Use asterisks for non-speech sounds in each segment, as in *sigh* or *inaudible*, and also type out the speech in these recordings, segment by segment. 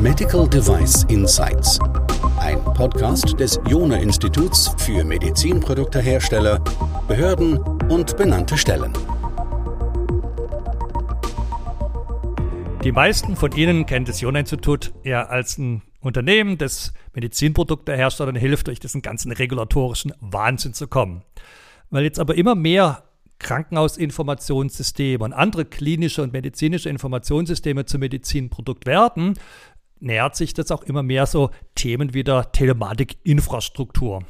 Medical Device Insights. Ein Podcast des Jona Instituts für Medizinproduktehersteller, Behörden und benannte Stellen. Die meisten von Ihnen kennen das Jona Institut ja als ein Unternehmen, das Medizinprodukteherstellern hilft, durch diesen ganzen regulatorischen Wahnsinn zu kommen. Weil jetzt aber immer mehr Krankenhausinformationssysteme und andere klinische und medizinische Informationssysteme zum Medizinprodukt werden, nähert sich das auch immer mehr so Themen wie der Telematikinfrastruktur.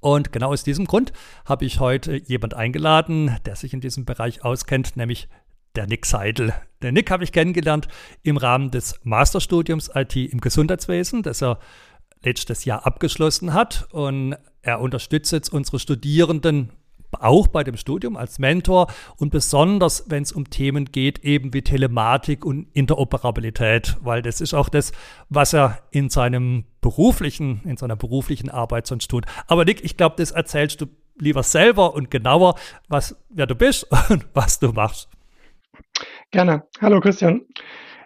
Und genau aus diesem Grund habe ich heute jemand eingeladen, der sich in diesem Bereich auskennt, nämlich der Nick Seidel. Den Nick habe ich kennengelernt im Rahmen des Masterstudiums IT im Gesundheitswesen, das er letztes Jahr abgeschlossen hat. Und er unterstützt jetzt unsere Studierenden auch bei dem Studium als Mentor und besonders, wenn es um Themen geht, eben wie Telematik und Interoperabilität, weil das ist auch das, was er in seinem beruflichen, in seiner beruflichen Arbeit sonst tut. Aber Nick, ich glaube, das erzählst du lieber selber und genauer, was, wer du bist *laughs* und was du machst. Gerne. Hallo Christian.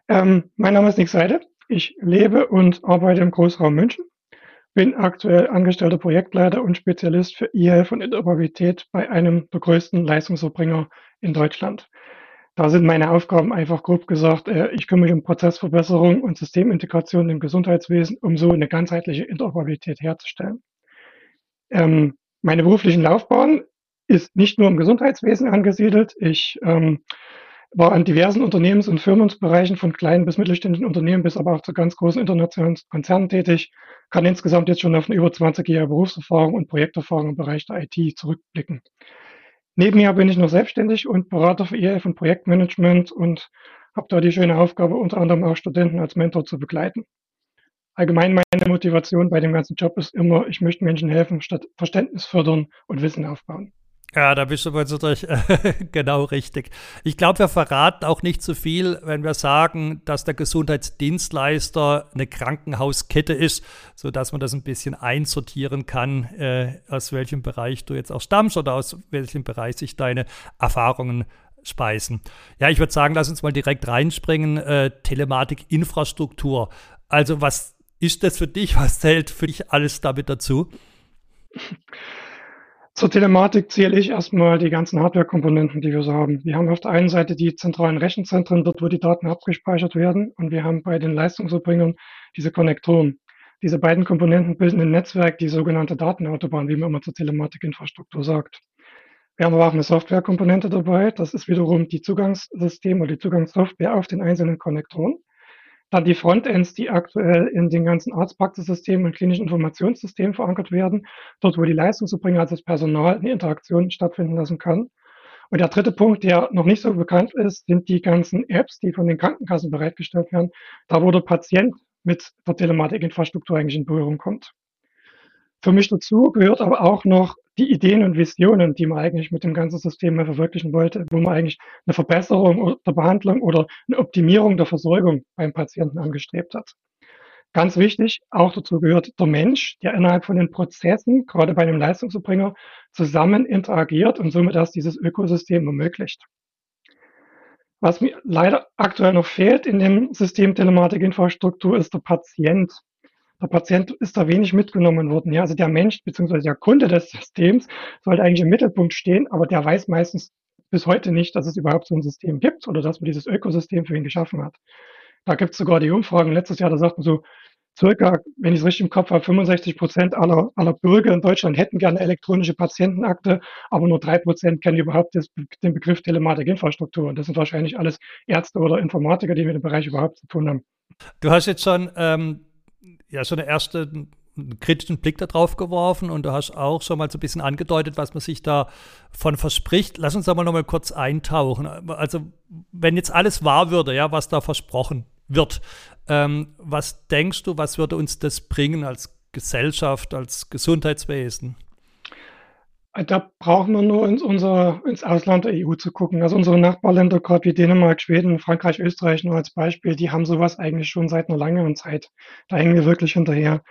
Ähm, mein Name ist Nick Seide. Ich lebe und arbeite im Großraum München bin aktuell angestellter Projektleiter und Spezialist für E-Health und Interoperabilität bei einem der größten Leistungserbringer in Deutschland. Da sind meine Aufgaben einfach grob gesagt, äh, ich kümmere mich um Prozessverbesserung und Systemintegration im Gesundheitswesen, um so eine ganzheitliche Interoperabilität herzustellen. Ähm, meine beruflichen Laufbahn ist nicht nur im Gesundheitswesen angesiedelt. Ich ähm, war an diversen Unternehmens- und Firmenbereichen von kleinen bis mittelständischen Unternehmen bis aber auch zu ganz großen internationalen Konzernen tätig, kann insgesamt jetzt schon auf eine über 20 Jahre Berufserfahrung und Projekterfahrung im Bereich der IT zurückblicken. Nebenher bin ich noch selbstständig und Berater für EF und Projektmanagement und habe da die schöne Aufgabe, unter anderem auch Studenten als Mentor zu begleiten. Allgemein meine Motivation bei dem ganzen Job ist immer, ich möchte Menschen helfen, statt Verständnis fördern und Wissen aufbauen. Ja, da bist du natürlich *laughs* genau richtig. Ich glaube, wir verraten auch nicht zu so viel, wenn wir sagen, dass der Gesundheitsdienstleister eine Krankenhauskette ist, sodass man das ein bisschen einsortieren kann, äh, aus welchem Bereich du jetzt auch stammst oder aus welchem Bereich sich deine Erfahrungen speisen. Ja, ich würde sagen, lass uns mal direkt reinspringen. Äh, Telematik-Infrastruktur. Also, was ist das für dich? Was zählt für dich alles damit dazu? *laughs* Zur Telematik zähle ich erstmal die ganzen Hardware-Komponenten, die wir so haben. Wir haben auf der einen Seite die zentralen Rechenzentren, dort wo die Daten abgespeichert werden, und wir haben bei den Leistungserbringern diese Konnektoren. Diese beiden Komponenten bilden ein Netzwerk, die sogenannte Datenautobahn, wie man immer zur Telematikinfrastruktur sagt. Wir haben aber auch eine Softwarekomponente dabei. Das ist wiederum die Zugangssystem oder die Zugangssoftware auf den einzelnen Konnektoren. Dann die Frontends, die aktuell in den ganzen Arztpraxissystemen und klinischen Informationssystemen verankert werden, dort wo die Leistungserbringer, also das Personal, eine Interaktion stattfinden lassen kann. Und der dritte Punkt, der noch nicht so bekannt ist, sind die ganzen Apps, die von den Krankenkassen bereitgestellt werden, da wo der Patient mit der Telematikinfrastruktur eigentlich in Berührung kommt. Für mich dazu gehört aber auch noch die Ideen und Visionen, die man eigentlich mit dem ganzen System verwirklichen wollte, wo man eigentlich eine Verbesserung der Behandlung oder eine Optimierung der Versorgung beim Patienten angestrebt hat. Ganz wichtig, auch dazu gehört der Mensch, der innerhalb von den Prozessen, gerade bei einem Leistungserbringer, zusammen interagiert und somit erst dieses Ökosystem ermöglicht. Was mir leider aktuell noch fehlt in dem System Telematikinfrastruktur ist der Patient der Patient ist da wenig mitgenommen worden. Ja, also der Mensch bzw. der Kunde des Systems sollte eigentlich im Mittelpunkt stehen, aber der weiß meistens bis heute nicht, dass es überhaupt so ein System gibt oder dass man dieses Ökosystem für ihn geschaffen hat. Da gibt es sogar die Umfragen letztes Jahr, da sagt man so, circa, wenn ich es richtig im Kopf habe, 65 Prozent aller, aller Bürger in Deutschland hätten gerne elektronische Patientenakte, aber nur drei Prozent kennen überhaupt das, den Begriff Telematikinfrastruktur. Und das sind wahrscheinlich alles Ärzte oder Informatiker, die mit dem Bereich überhaupt zu tun haben. Du hast jetzt schon ähm, ja so eine erste einen kritischen Blick darauf geworfen und du hast auch schon mal so ein bisschen angedeutet, was man sich davon verspricht. Lass uns da mal noch mal kurz eintauchen. Also wenn jetzt alles wahr würde, ja, was da versprochen wird, ähm, was denkst du, was würde uns das bringen als Gesellschaft, als Gesundheitswesen? Da brauchen wir nur ins, unser, ins Ausland der EU zu gucken. Also unsere Nachbarländer, gerade wie Dänemark, Schweden, Frankreich, Österreich nur als Beispiel, die haben sowas eigentlich schon seit einer langeren Zeit. Da hängen wir wirklich hinterher.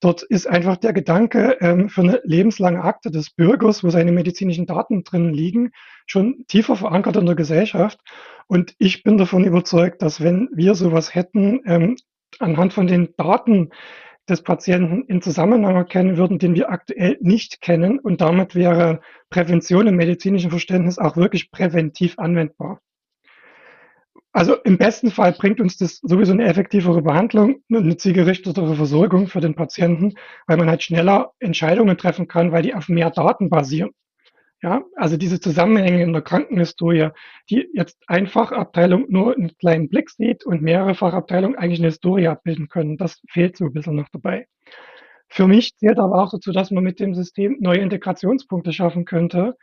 Dort ist einfach der Gedanke ähm, für eine lebenslange Akte des Bürgers, wo seine medizinischen Daten drin liegen, schon tiefer verankert in der Gesellschaft. Und ich bin davon überzeugt, dass wenn wir sowas hätten, ähm, anhand von den Daten des Patienten in Zusammenhang erkennen würden, den wir aktuell nicht kennen. Und damit wäre Prävention im medizinischen Verständnis auch wirklich präventiv anwendbar. Also im besten Fall bringt uns das sowieso eine effektivere Behandlung eine zielgerichtetere Versorgung für den Patienten, weil man halt schneller Entscheidungen treffen kann, weil die auf mehr Daten basieren. Ja, also diese Zusammenhänge in der Krankenhistorie, die jetzt eine Fachabteilung nur einen kleinen Blick sieht und mehrere Fachabteilungen eigentlich eine Historie abbilden können, das fehlt so ein bisschen noch dabei. Für mich zählt aber auch dazu, dass man mit dem System neue Integrationspunkte schaffen könnte,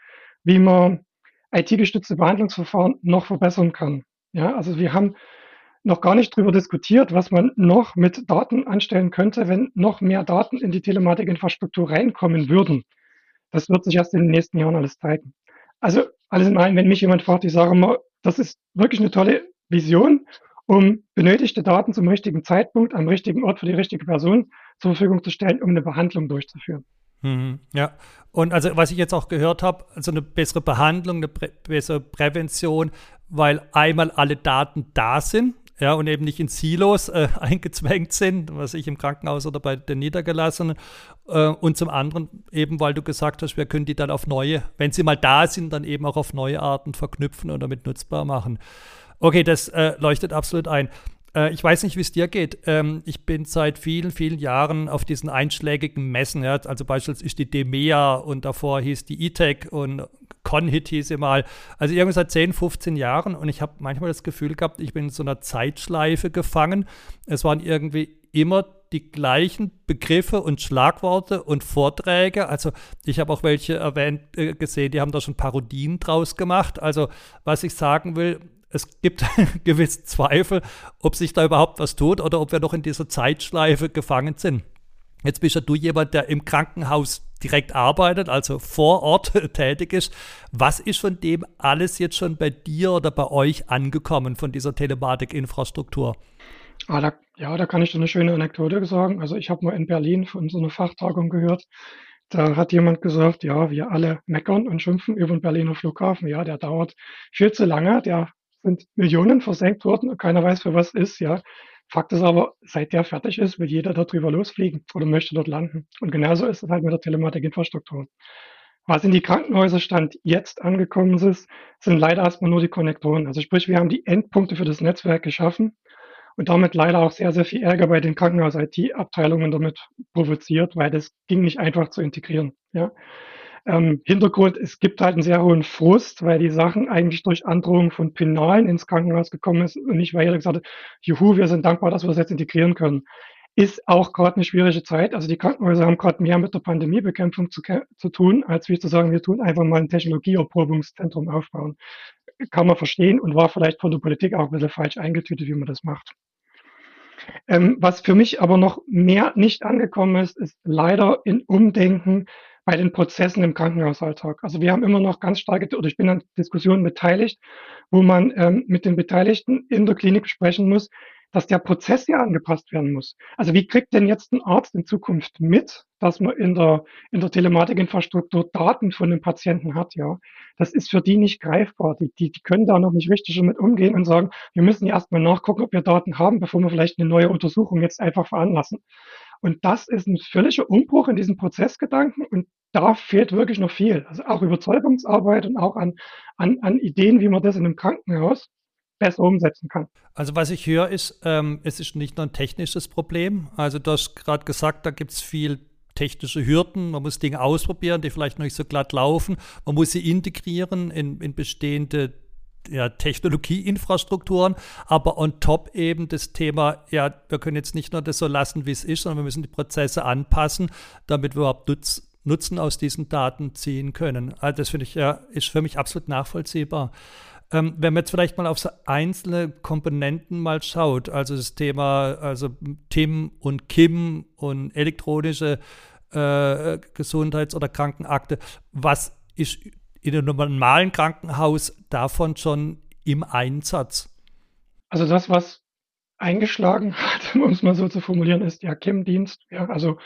wie man IT-gestützte Behandlungsverfahren noch verbessern kann. Ja, also wir haben noch gar nicht darüber diskutiert, was man noch mit Daten anstellen könnte, wenn noch mehr Daten in die Telematikinfrastruktur reinkommen würden. Das wird sich erst in den nächsten Jahren alles zeigen. Also alles in allem, wenn mich jemand fragt, ich sage immer, das ist wirklich eine tolle Vision, um benötigte Daten zum richtigen Zeitpunkt am richtigen Ort für die richtige Person zur Verfügung zu stellen, um eine Behandlung durchzuführen. Mhm, ja, und also was ich jetzt auch gehört habe, also eine bessere Behandlung, eine prä bessere Prävention, weil einmal alle Daten da sind, ja, und eben nicht in Silos äh, *laughs* eingezwängt sind, was ich im Krankenhaus oder bei den Niedergelassenen. Äh, und zum anderen eben, weil du gesagt hast, wir können die dann auf neue, wenn sie mal da sind, dann eben auch auf neue Arten verknüpfen und damit nutzbar machen. Okay, das äh, leuchtet absolut ein. Äh, ich weiß nicht, wie es dir geht. Ähm, ich bin seit vielen, vielen Jahren auf diesen einschlägigen Messen. Ja, also beispielsweise die DEMEA und davor hieß die E-Tech und Conhit hieß sie mal. Also irgendwie seit 10, 15 Jahren und ich habe manchmal das Gefühl gehabt, ich bin in so einer Zeitschleife gefangen. Es waren irgendwie immer die gleichen Begriffe und Schlagworte und Vorträge. Also ich habe auch welche erwähnt äh, gesehen, die haben da schon Parodien draus gemacht. Also was ich sagen will, es gibt *laughs* gewisse Zweifel, ob sich da überhaupt was tut oder ob wir noch in dieser Zeitschleife gefangen sind. Jetzt bist ja du jemand, der im Krankenhaus direkt arbeitet, also vor Ort *laughs* tätig ist. Was ist von dem alles jetzt schon bei dir oder bei euch angekommen, von dieser Telematikinfrastruktur? Ah, da, ja, da kann ich dir eine schöne Anekdote sagen. Also ich habe mal in Berlin von so einer Fachtagung gehört. Da hat jemand gesagt, ja, wir alle meckern und schimpfen über den Berliner Flughafen. Ja, der dauert viel zu lange, der sind Millionen versenkt worden und keiner weiß, für was ist, ja. Fakt ist aber, seit der fertig ist, will jeder darüber losfliegen oder möchte dort landen. Und genauso ist es halt mit der Telematikinfrastruktur. Was in die Krankenhäuser stand jetzt angekommen ist, sind leider erstmal nur die Konnektoren. Also sprich, wir haben die Endpunkte für das Netzwerk geschaffen und damit leider auch sehr, sehr viel Ärger bei den Krankenhaus-IT-Abteilungen damit provoziert, weil das ging nicht einfach zu integrieren. Ja. Ähm, Hintergrund, es gibt halt einen sehr hohen Frust, weil die Sachen eigentlich durch Androhung von Penalen ins Krankenhaus gekommen ist und nicht, weil jeder gesagt hat, juhu, wir sind dankbar, dass wir das jetzt integrieren können. Ist auch gerade eine schwierige Zeit. Also die Krankenhäuser haben gerade mehr mit der Pandemiebekämpfung zu, zu tun, als wie zu sagen, wir tun einfach mal ein Technologieerprobungszentrum aufbauen. Kann man verstehen und war vielleicht von der Politik auch ein bisschen falsch eingetütet, wie man das macht. Ähm, was für mich aber noch mehr nicht angekommen ist, ist leider in Umdenken bei den Prozessen im Krankenhausalltag. Also wir haben immer noch ganz starke, oder ich bin an Diskussionen beteiligt, wo man ähm, mit den Beteiligten in der Klinik besprechen muss, dass der Prozess ja angepasst werden muss. Also wie kriegt denn jetzt ein Arzt in Zukunft mit, dass man in der, in der Telematikinfrastruktur Daten von den Patienten hat, ja? Das ist für die nicht greifbar. Die, die, die können da noch nicht richtig damit umgehen und sagen, wir müssen erstmal nachgucken, ob wir Daten haben, bevor wir vielleicht eine neue Untersuchung jetzt einfach veranlassen. Und das ist ein völliger Umbruch in diesem Prozessgedanken und da fehlt wirklich noch viel. Also auch Überzeugungsarbeit und auch an, an, an Ideen, wie man das in einem Krankenhaus besser umsetzen kann. Also was ich höre ist, ähm, es ist nicht nur ein technisches Problem. Also du hast gerade gesagt, da gibt es viel technische Hürden. Man muss Dinge ausprobieren, die vielleicht noch nicht so glatt laufen. Man muss sie integrieren in, in bestehende ja, Technologieinfrastrukturen, aber on top eben das Thema, ja, wir können jetzt nicht nur das so lassen, wie es ist, sondern wir müssen die Prozesse anpassen, damit wir überhaupt Nutz, Nutzen aus diesen Daten ziehen können. Also das finde ich ja, ist für mich absolut nachvollziehbar. Ähm, wenn man jetzt vielleicht mal auf so einzelne Komponenten mal schaut, also das Thema, also Tim und Kim und elektronische äh, Gesundheits- oder Krankenakte, was ist in einem normalen Krankenhaus davon schon im Einsatz? Also das, was eingeschlagen *laughs* hat, um es mal so zu formulieren, ist der KIM-Dienst. Ja, also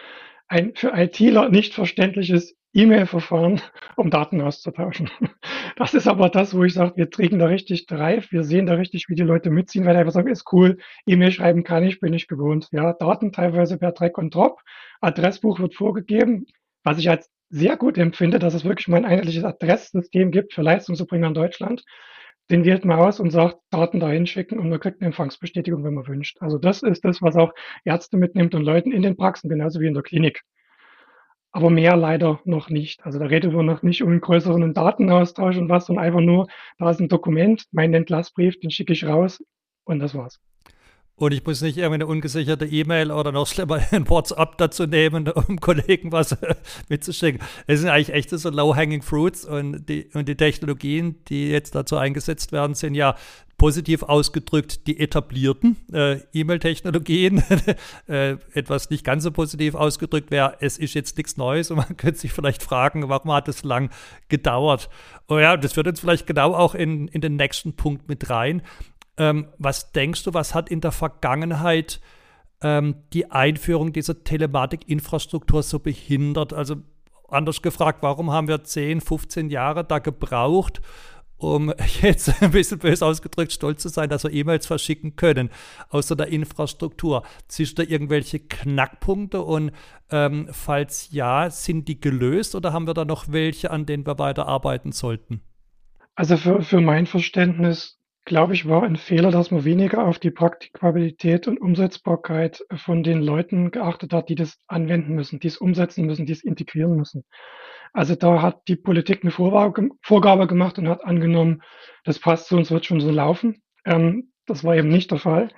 ein für ITler nicht verständliches E-Mail-Verfahren, *laughs* um Daten auszutauschen. *laughs* Das ist aber das, wo ich sage, wir trägen da richtig Drive, wir sehen da richtig, wie die Leute mitziehen, weil die einfach sagen, ist cool, E-Mail schreiben kann ich, bin ich gewohnt. Ja, Daten teilweise per Drag und Drop, Adressbuch wird vorgegeben, was ich als sehr gut empfinde, dass es wirklich mal ein einheitliches Adresssystem gibt für Leistungserbringer in Deutschland. Den wählt man aus und sagt, Daten dahin schicken und man kriegt eine Empfangsbestätigung, wenn man wünscht. Also das ist das, was auch Ärzte mitnimmt und Leuten in den Praxen, genauso wie in der Klinik aber mehr leider noch nicht. Also da reden wir noch nicht um einen größeren Datenaustausch und was, sondern einfach nur, da ist ein Dokument, mein Entlassbrief, den schicke ich raus und das war's. Und ich muss nicht irgendwie eine ungesicherte E-Mail oder noch schlimmer *laughs* ein WhatsApp dazu nehmen, um *laughs* Kollegen was mitzuschicken. Es sind eigentlich echt so low-hanging fruits und die, und die Technologien, die jetzt dazu eingesetzt werden, sind ja positiv ausgedrückt die etablierten äh, E-Mail-Technologien. *laughs* äh, etwas nicht ganz so positiv ausgedrückt wäre, es ist jetzt nichts Neues und man könnte sich vielleicht fragen, warum hat es lang gedauert? Oh ja, das führt uns vielleicht genau auch in, in den nächsten Punkt mit rein. Ähm, was denkst du, was hat in der Vergangenheit ähm, die Einführung dieser Telematik-Infrastruktur so behindert? Also anders gefragt, warum haben wir 10, 15 Jahre da gebraucht, um *laughs* jetzt ein bisschen böse ausgedrückt stolz zu sein, dass wir E-Mails verschicken können aus der Infrastruktur. Siehst du da irgendwelche Knackpunkte und ähm, falls ja, sind die gelöst oder haben wir da noch welche, an denen wir weiterarbeiten sollten? Also für, für mein Verständnis glaube ich, war ein Fehler, dass man weniger auf die Praktikabilität und Umsetzbarkeit von den Leuten geachtet hat, die das anwenden müssen, die es umsetzen müssen, die es integrieren müssen. Also da hat die Politik eine Vorgabe gemacht und hat angenommen, das passt zu uns, wird schon so laufen. Ähm, das war eben nicht der Fall.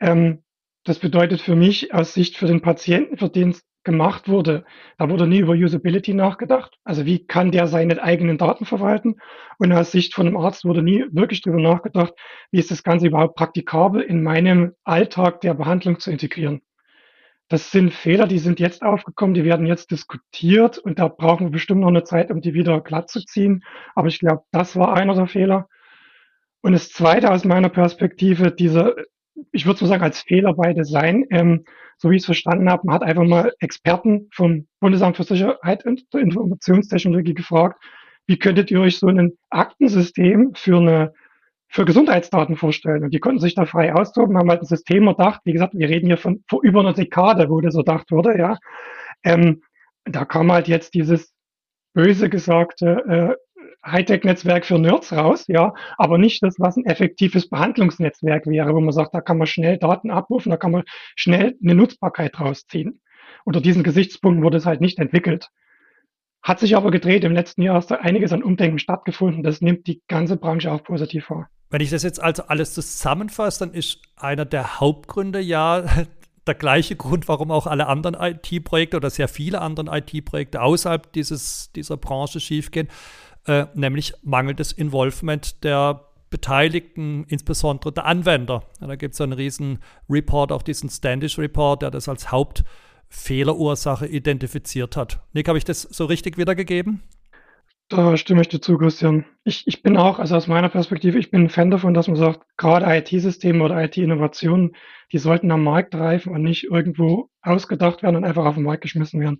Ähm, das bedeutet für mich aus Sicht für den Patienten, für den es gemacht wurde, da wurde nie über Usability nachgedacht. Also wie kann der seine eigenen Daten verwalten? Und aus Sicht von einem Arzt wurde nie wirklich darüber nachgedacht, wie ist das Ganze überhaupt praktikabel in meinem Alltag der Behandlung zu integrieren. Das sind Fehler, die sind jetzt aufgekommen, die werden jetzt diskutiert und da brauchen wir bestimmt noch eine Zeit, um die wieder glatt zu ziehen. Aber ich glaube, das war einer der Fehler. Und das Zweite aus meiner Perspektive, dieser, ich würde so sagen, als Fehler bei Design, ähm, so wie ich es verstanden habe, man hat einfach mal Experten vom Bundesamt für Sicherheit und Informationstechnologie gefragt, wie könntet ihr euch so ein Aktensystem für eine für Gesundheitsdaten vorstellen. Und die konnten sich da frei austoben, haben halt ein System erdacht. Wie gesagt, wir reden hier von vor über einer Dekade, wo das erdacht wurde, ja. Ähm, da kam halt jetzt dieses böse gesagte äh, Hightech-Netzwerk für Nerds raus, ja, aber nicht das, was ein effektives Behandlungsnetzwerk wäre, wo man sagt, da kann man schnell Daten abrufen, da kann man schnell eine Nutzbarkeit rausziehen. Unter diesen Gesichtspunkten wurde es halt nicht entwickelt. Hat sich aber gedreht. Im letzten Jahr ist da einiges an Umdenken stattgefunden. Das nimmt die ganze Branche auch positiv wahr. Wenn ich das jetzt also alles zusammenfasse, dann ist einer der Hauptgründe ja *laughs* der gleiche Grund, warum auch alle anderen IT-Projekte oder sehr viele anderen IT-Projekte außerhalb dieses, dieser Branche schiefgehen äh, nämlich mangelndes Involvement der Beteiligten, insbesondere der Anwender. Ja, da gibt es einen riesen Report, auch diesen Standish Report, der das als Hauptfehlerursache identifiziert hat. Nick, habe ich das so richtig wiedergegeben? Da stimme ich dir zu, Christian. Ich, ich bin auch, also aus meiner Perspektive, ich bin ein Fan davon, dass man sagt, gerade IT-Systeme oder IT-Innovationen, die sollten am Markt reifen und nicht irgendwo ausgedacht werden und einfach auf den Markt geschmissen werden.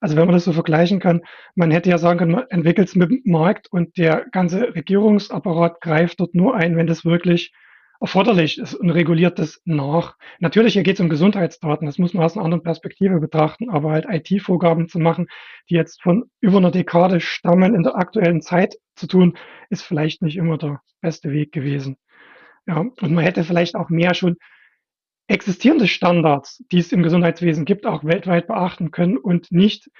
Also wenn man das so vergleichen kann, man hätte ja sagen können, man entwickelt es mit dem Markt und der ganze Regierungsapparat greift dort nur ein, wenn das wirklich erforderlich ist und reguliert das nach. Natürlich, hier geht es um Gesundheitsdaten, das muss man aus einer anderen Perspektive betrachten, aber halt IT-Vorgaben zu machen, die jetzt von über einer Dekade stammen, in der aktuellen Zeit zu tun, ist vielleicht nicht immer der beste Weg gewesen. Ja, und man hätte vielleicht auch mehr schon existierende Standards, die es im Gesundheitswesen gibt, auch weltweit beachten können und nicht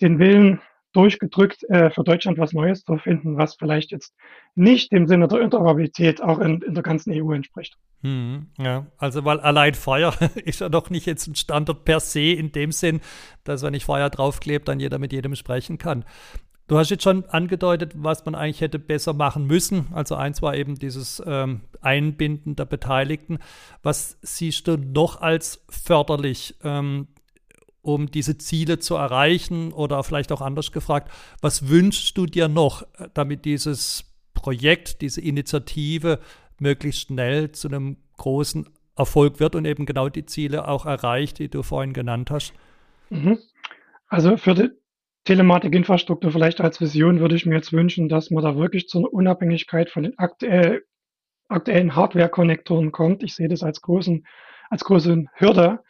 den Willen durchgedrückt, äh, für Deutschland was Neues zu finden, was vielleicht jetzt nicht dem Sinne der Interoperabilität auch in, in der ganzen EU entspricht. Hm, ja, also weil allein Feuer *laughs* ist ja doch nicht jetzt ein Standard per se in dem Sinn, dass wenn ich Feuer draufklebt, dann jeder mit jedem sprechen kann. Du hast jetzt schon angedeutet, was man eigentlich hätte besser machen müssen. Also eins war eben dieses ähm, Einbinden der Beteiligten. Was siehst du noch als förderlich, ähm, um diese Ziele zu erreichen? Oder vielleicht auch anders gefragt, was wünschst du dir noch, damit dieses Projekt, diese Initiative möglichst schnell zu einem großen Erfolg wird und eben genau die Ziele auch erreicht, die du vorhin genannt hast? Mhm. Also für die, Telematikinfrastruktur vielleicht als Vision würde ich mir jetzt wünschen, dass man da wirklich zu einer Unabhängigkeit von den aktuell, aktuellen Hardware-Konnektoren kommt. Ich sehe das als großen, als große Hürde,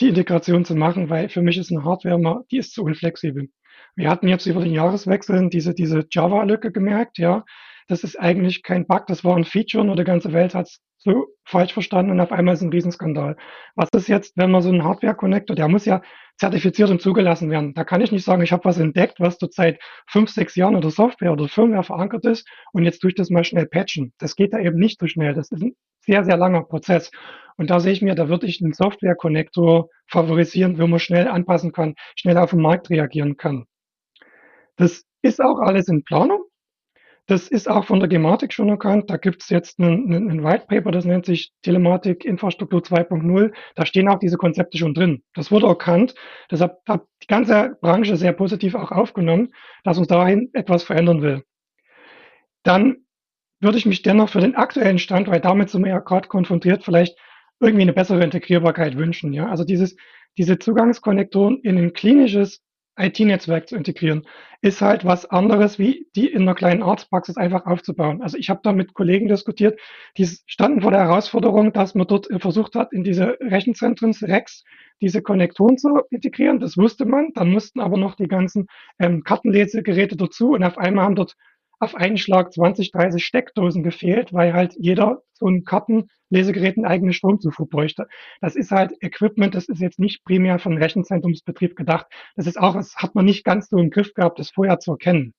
die Integration zu machen, weil für mich ist eine Hardware, die ist zu unflexibel. Wir hatten jetzt über den Jahreswechsel diese, diese Java-Lücke gemerkt, ja. Das ist eigentlich kein Bug, das war ein Feature, nur die ganze Welt hat es so falsch verstanden und auf einmal ist ein Riesenskandal. Was ist jetzt, wenn man so einen Hardware-Connector, der muss ja zertifiziert und zugelassen werden. Da kann ich nicht sagen, ich habe was entdeckt, was seit fünf, sechs Jahren oder Software oder Firmware verankert ist und jetzt durch das mal schnell patchen. Das geht da eben nicht so schnell. Das ist ein sehr, sehr langer Prozess. Und da sehe ich mir, da würde ich einen Software-Connector favorisieren, wo man schnell anpassen kann, schnell auf den Markt reagieren kann. Das ist auch alles in Planung. Das ist auch von der Gematik schon erkannt. Da gibt es jetzt ein, ein, White Paper, das nennt sich Telematik Infrastruktur 2.0. Da stehen auch diese Konzepte schon drin. Das wurde erkannt. Deshalb hat die ganze Branche sehr positiv auch aufgenommen, dass uns dahin etwas verändern will. Dann würde ich mich dennoch für den aktuellen Stand, weil damit sind wir ja gerade konfrontiert, vielleicht irgendwie eine bessere Integrierbarkeit wünschen. Ja? Also dieses, diese Zugangskonnektoren in ein klinisches IT-Netzwerk zu integrieren, ist halt was anderes, wie die in einer kleinen Arztpraxis einfach aufzubauen. Also ich habe da mit Kollegen diskutiert, die standen vor der Herausforderung, dass man dort versucht hat, in diese Rechenzentren REX diese Konnektoren zu integrieren. Das wusste man. Dann mussten aber noch die ganzen ähm, Kartenlesegeräte dazu und auf einmal haben dort auf einen Schlag 20, 30 Steckdosen gefehlt, weil halt jeder so ein Kartenlesegerät einen eigenen Stromzufuhr bräuchte. Das ist halt Equipment, das ist jetzt nicht primär von Rechenzentrumsbetrieb gedacht. Das ist auch, das hat man nicht ganz so im Griff gehabt, das vorher zu erkennen.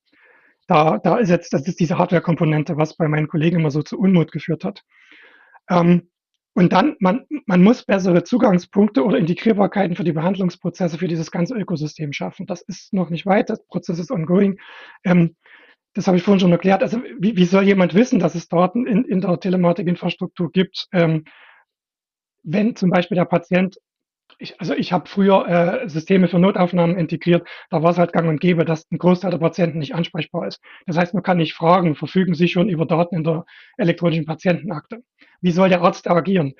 Da, da ist jetzt, das ist diese Hardware-Komponente, was bei meinen Kollegen immer so zu Unmut geführt hat. Ähm, und dann, man, man muss bessere Zugangspunkte oder Integrierbarkeiten für die Behandlungsprozesse für dieses ganze Ökosystem schaffen. Das ist noch nicht weit, das Prozess ist ongoing. Ähm, das habe ich vorhin schon erklärt. Also wie, wie soll jemand wissen, dass es Daten in, in der Telematikinfrastruktur gibt, ähm, wenn zum Beispiel der Patient, ich, also ich habe früher äh, Systeme für Notaufnahmen integriert, da war es halt gang und gäbe, dass ein Großteil der Patienten nicht ansprechbar ist. Das heißt, man kann nicht fragen, verfügen Sie schon über Daten in der elektronischen Patientenakte. Wie soll der Arzt agieren?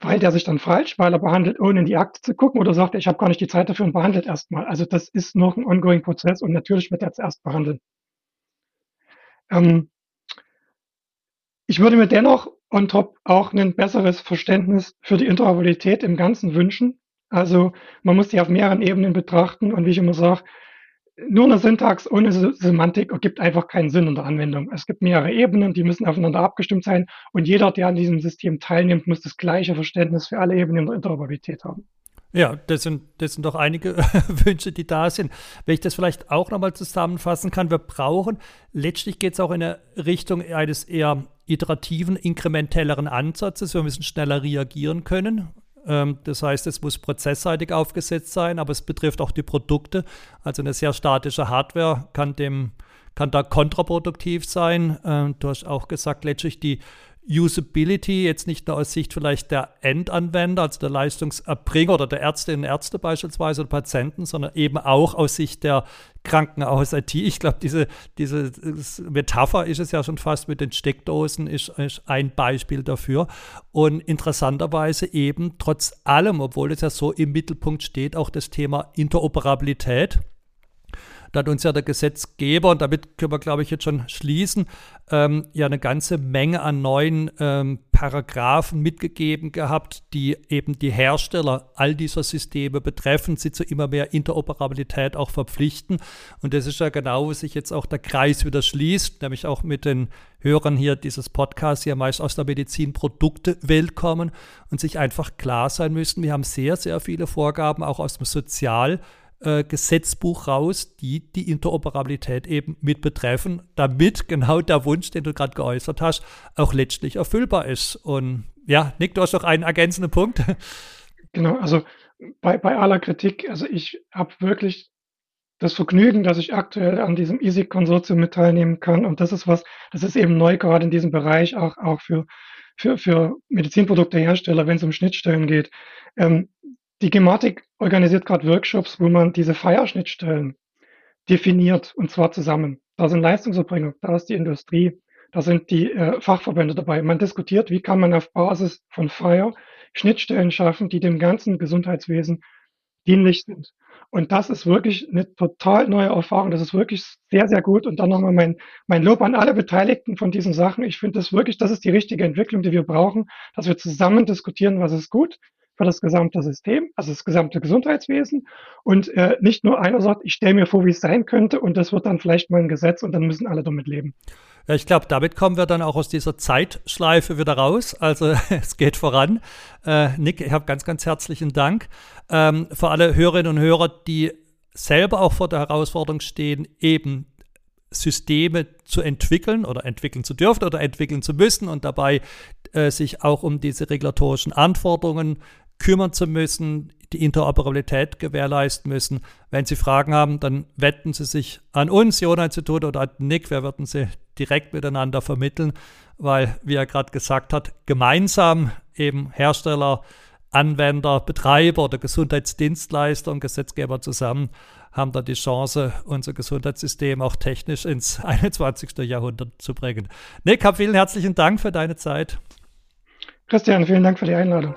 Weil der sich dann falsch, weil er behandelt, ohne in die Akte zu gucken, oder sagt ich habe gar nicht die Zeit dafür und behandelt erstmal. Also das ist noch ein ongoing Prozess und natürlich wird er zuerst behandeln. Ähm, ich würde mir dennoch on top auch ein besseres Verständnis für die Interoperabilität im Ganzen wünschen. Also man muss die auf mehreren Ebenen betrachten und wie ich immer sage, nur eine Syntax ohne Semantik ergibt einfach keinen Sinn in der Anwendung. Es gibt mehrere Ebenen, die müssen aufeinander abgestimmt sein und jeder, der an diesem System teilnimmt, muss das gleiche Verständnis für alle Ebenen der Interoperabilität haben. Ja, das sind, das sind doch einige *laughs* Wünsche, die da sind. Wenn ich das vielleicht auch nochmal zusammenfassen kann, wir brauchen, letztlich geht es auch in eine Richtung eines eher iterativen, inkrementelleren Ansatzes. Wir müssen schneller reagieren können. Ähm, das heißt, es muss prozessseitig aufgesetzt sein, aber es betrifft auch die Produkte. Also eine sehr statische Hardware kann dem kann da kontraproduktiv sein. Ähm, du hast auch gesagt, letztlich die Usability jetzt nicht nur aus Sicht vielleicht der Endanwender, also der Leistungserbringer oder der Ärztinnen und Ärzte beispielsweise oder Patienten, sondern eben auch aus Sicht der Krankenhaus-IT. Ich glaube, diese, diese Metapher ist es ja schon fast mit den Steckdosen, ist, ist ein Beispiel dafür. Und interessanterweise eben trotz allem, obwohl es ja so im Mittelpunkt steht, auch das Thema Interoperabilität da hat uns ja der Gesetzgeber, und damit können wir, glaube ich, jetzt schon schließen, ähm, ja eine ganze Menge an neuen ähm, Paragraphen mitgegeben gehabt, die eben die Hersteller all dieser Systeme betreffen, sie zu immer mehr Interoperabilität auch verpflichten. Und das ist ja genau, wo sich jetzt auch der Kreis wieder schließt, nämlich auch mit den Hörern hier dieses Podcasts, die ja meist aus der Medizinproduktewelt kommen und sich einfach klar sein müssen, wir haben sehr, sehr viele Vorgaben auch aus dem Sozial- äh, Gesetzbuch raus, die die Interoperabilität eben mit betreffen, damit genau der Wunsch, den du gerade geäußert hast, auch letztlich erfüllbar ist. Und ja, Nick, du hast noch einen ergänzenden Punkt. Genau, also bei, bei aller Kritik, also ich habe wirklich das Vergnügen, dass ich aktuell an diesem EASY-Konsortium mit teilnehmen kann. Und das ist was, das ist eben neu gerade in diesem Bereich, auch, auch für, für, für Medizinproduktehersteller, wenn es um Schnittstellen geht. Ähm, die Gematik organisiert gerade Workshops, wo man diese Fire-Schnittstellen definiert und zwar zusammen. Da sind Leistungserbringer, da ist die Industrie, da sind die äh, Fachverbände dabei. Man diskutiert, wie kann man auf Basis von Fire Schnittstellen schaffen, die dem ganzen Gesundheitswesen dienlich sind. Und das ist wirklich eine total neue Erfahrung. Das ist wirklich sehr, sehr gut. Und dann nochmal mein, mein Lob an alle Beteiligten von diesen Sachen. Ich finde das wirklich, das ist die richtige Entwicklung, die wir brauchen, dass wir zusammen diskutieren, was ist gut für das gesamte System, also das gesamte Gesundheitswesen. Und äh, nicht nur einer sagt, ich stelle mir vor, wie es sein könnte, und das wird dann vielleicht mal ein Gesetz und dann müssen alle damit leben. Ja, ich glaube, damit kommen wir dann auch aus dieser Zeitschleife wieder raus. Also *laughs* es geht voran. Äh, Nick, ich habe ganz, ganz herzlichen Dank. Ähm, für alle Hörerinnen und Hörer, die selber auch vor der Herausforderung stehen, eben Systeme zu entwickeln oder entwickeln zu dürfen oder entwickeln zu müssen und dabei äh, sich auch um diese regulatorischen Anforderungen kümmern zu müssen, die Interoperabilität gewährleisten müssen. Wenn Sie Fragen haben, dann wenden Sie sich an uns, Jona-Institut oder an Nick. Wir werden Sie direkt miteinander vermitteln, weil, wie er gerade gesagt hat, gemeinsam eben Hersteller, Anwender, Betreiber oder Gesundheitsdienstleister und Gesetzgeber zusammen haben da die Chance, unser Gesundheitssystem auch technisch ins *laughs* 21. Jahrhundert zu bringen. Nick, vielen herzlichen Dank für deine Zeit. Christian, vielen Dank für die Einladung.